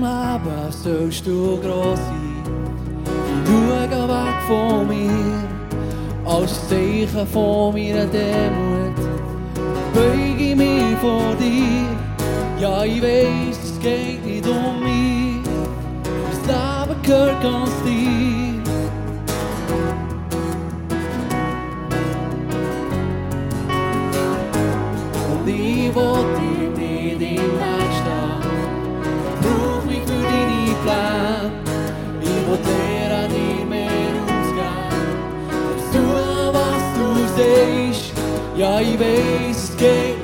meinem Leben sollst du groß sein. Ich schaue weg von mir, als Zeichen von meiner Demut. Beuge mich vor dir, ja ich weiß, es geht nicht um mich. Das Leben gehört ganz dir. Ja, ich weiß, es geht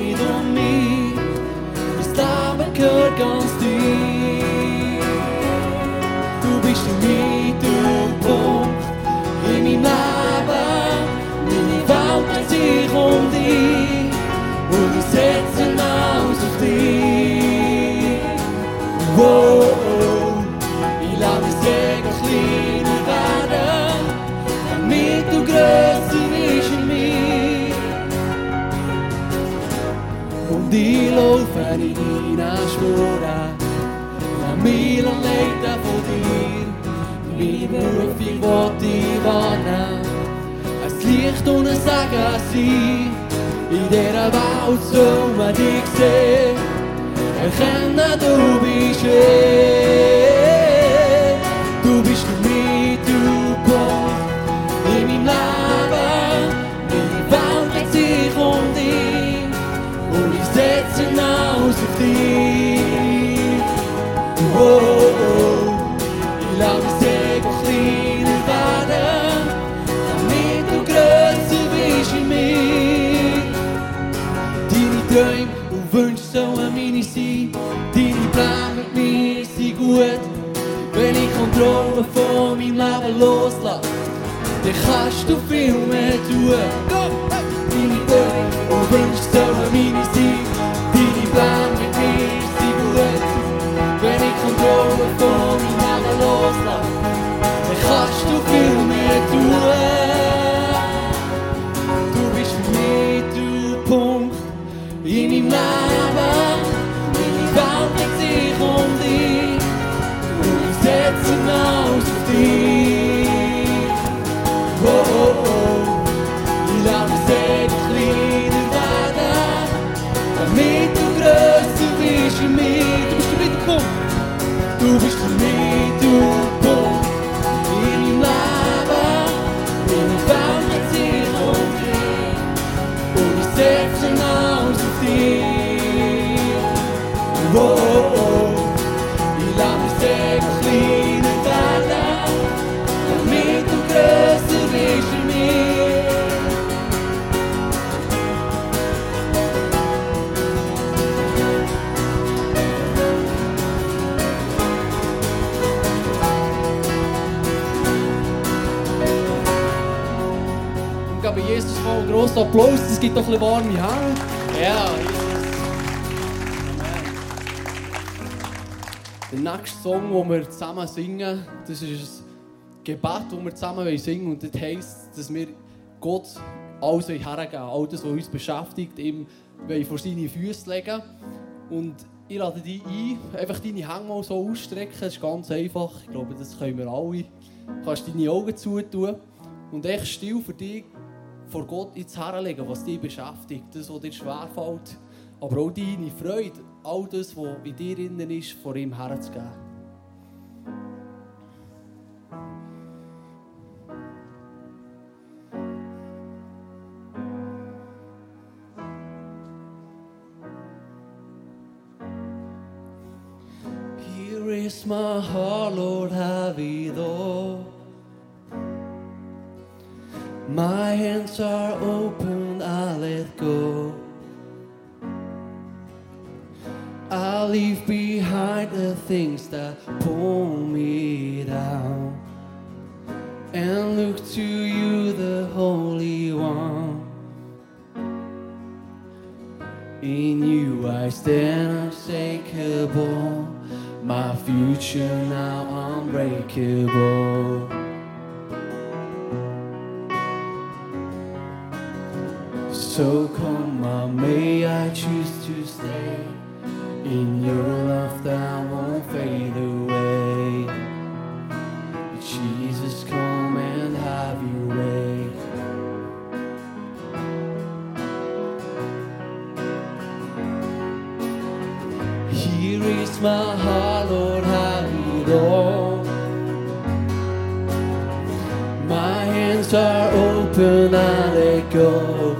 Und ich laufe in deine Spuren, nach mir leiten von dir. Meine Berufung will ich wahrnehmen, ein Licht ein Segen sein. In dieser Welt soll man dich sehen, erkennen, du bist Ich Kontrolle von meinem Leben loslasse, dann kannst du viel mehr tun. Jesus einen grossen Applaus, das gibt doch ein bisschen warme Hände. Ja, Jesus. Nächste Song, den wir zusammen singen, das ist ein Gebet, das wir zusammen singen. Und das heisst, dass wir Gott alles hergeben all das, was uns beschäftigt, ihm vor seine Füße legen. Und ich lade dich ein, einfach deine Hände mal so ausstrecken. Das ist ganz einfach. Ich glaube, das können wir alle. Du kannst deine Augen zutun und echt still für dich vor Gott ins herlegen, was dich beschäftigt, das, was dir schwerfällt. Aber auch deine Freude, all das, was in dir innen ist, vor ihm herzugeben. Here is my heart, Lord, have it all. My hands are open, I let go. Leave behind the things that pull me down and look to you, the Holy One. In you I stand unshakable, my future now unbreakable. So reached my heart, Lord, have it all. My hands are open, I let go.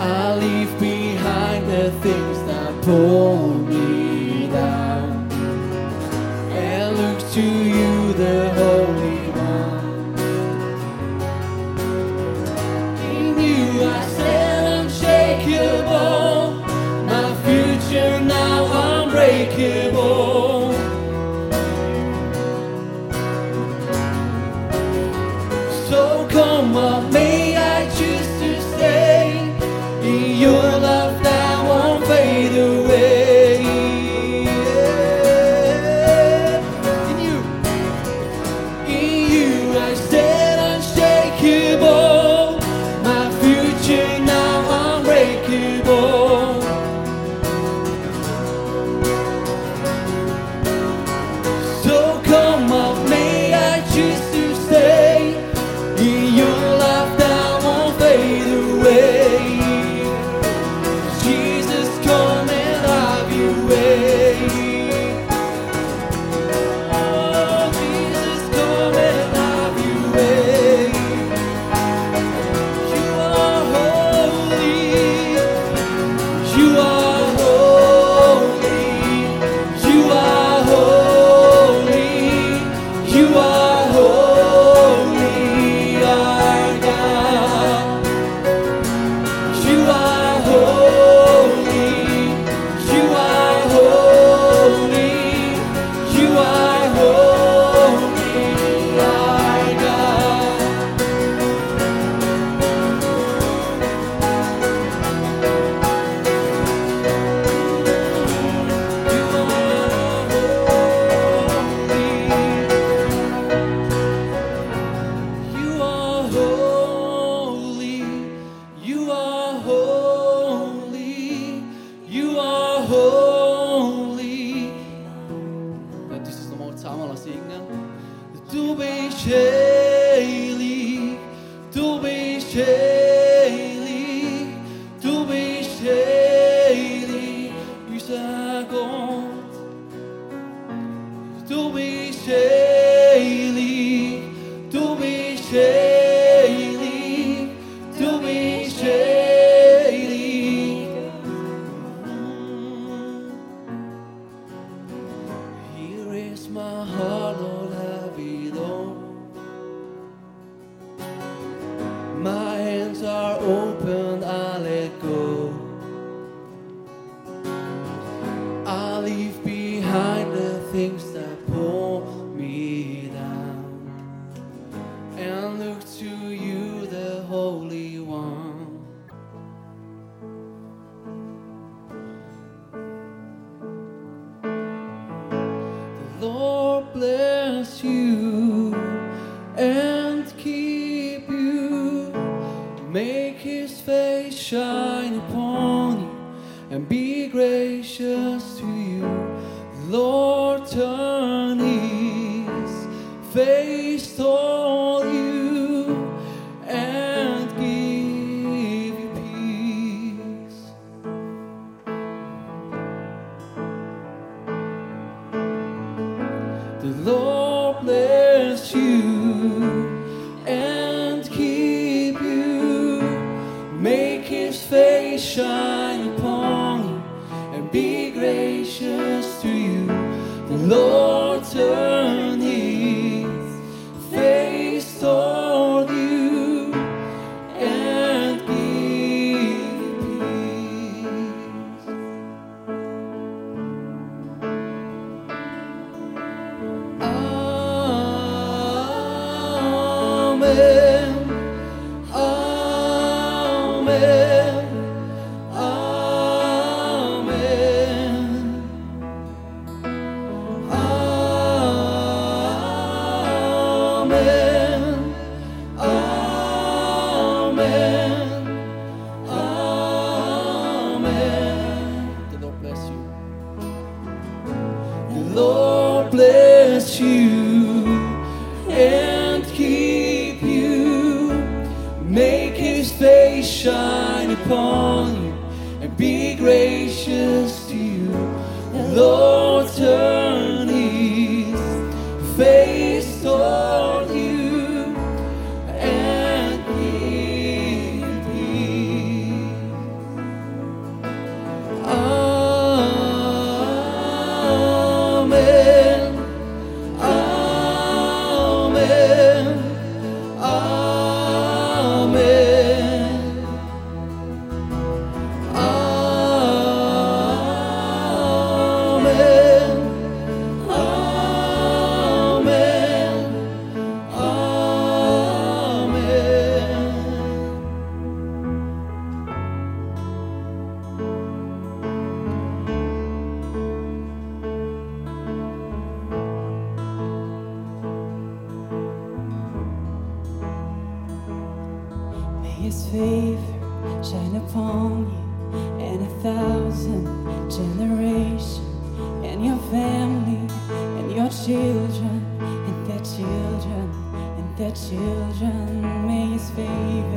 I leave behind the things that pull. open. away. upon you and a thousand generations and your family and your children and their children and their children. May his favor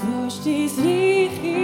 durch dies Lied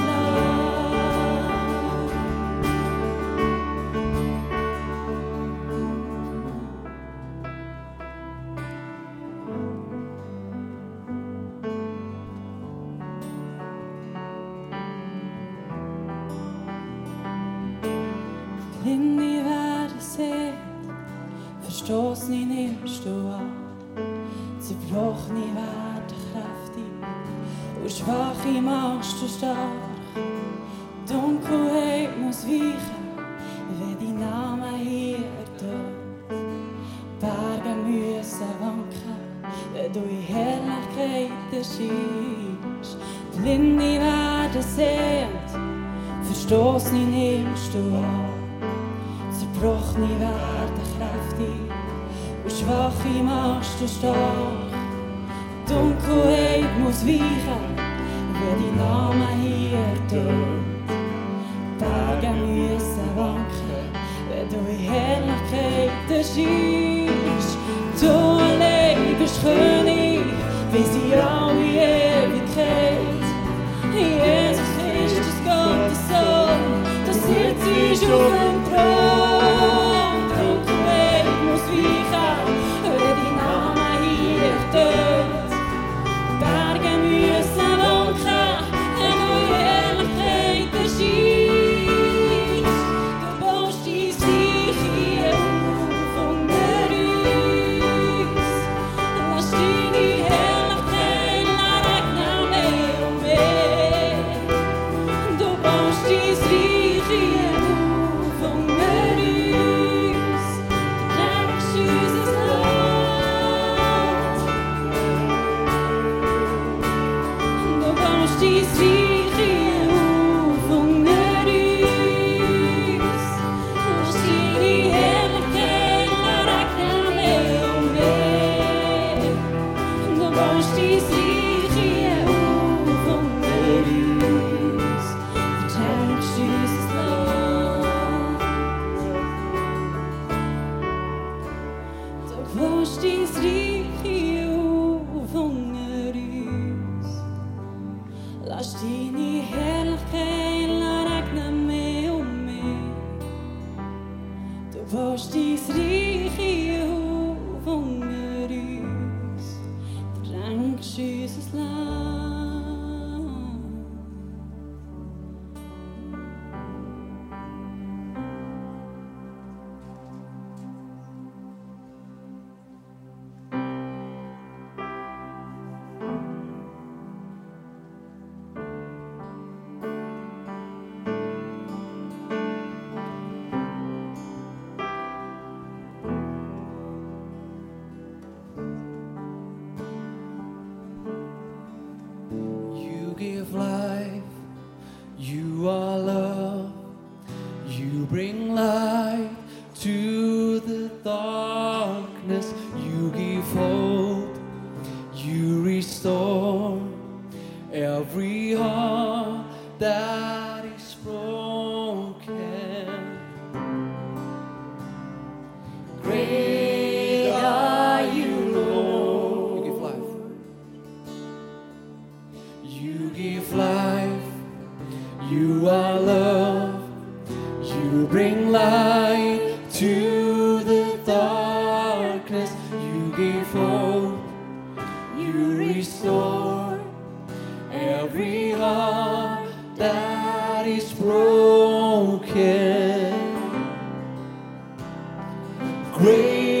stoßen ihn nimmst du ab. Zerbrochene werden kräftig und schwache machst du stark. Dunkelheit muss weichen, wenn dein Name hier ertönt. Berge müssen wanken, wenn du in Herrlichkeit erscheinst. Blinde werden sehend, verstoßen ihn nimmst du ab. Zerbrochene werden kräftig und schwach im Arsch du ושבח ימש תשתך, דום כהד מוסביחה, ודינם ההיר טוב. Taga nysa vakre, vedo i hela kajte kish. Tole i beschöni, vis i au i evigkeit. Jesus Christus Gottes Sohn, das wird Herz ist Jehovah on the Dank, Jesus, love. thought. day.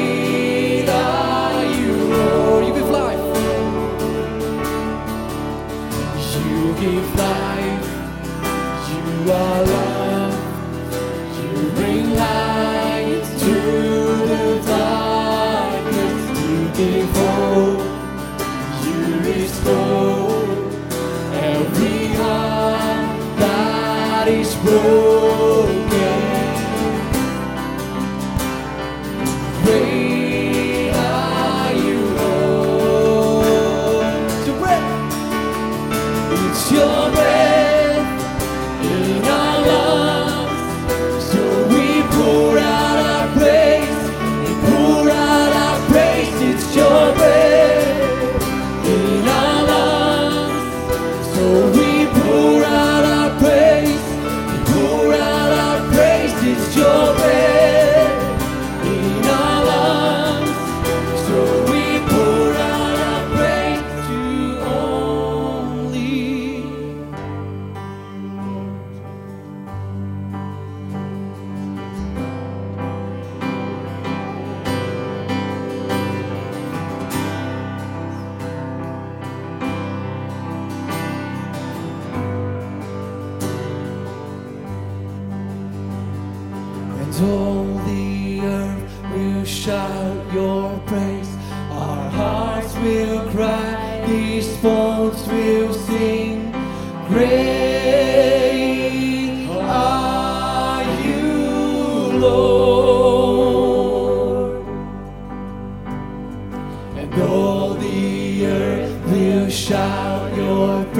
glória.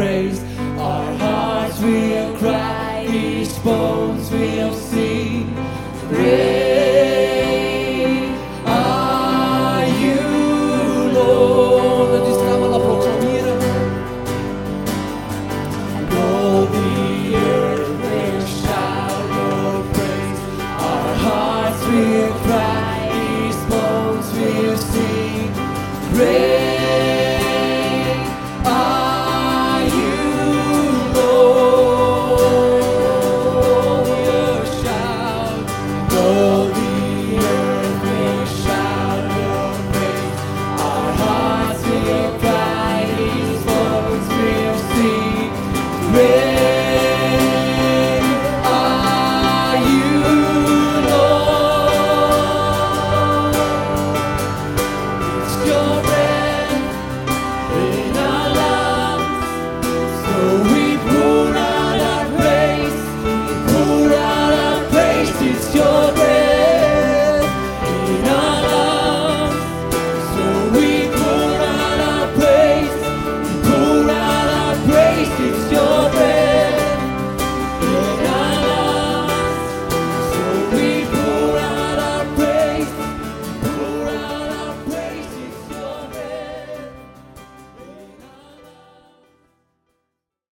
Your praise. Our hearts will cry, these bones will rain.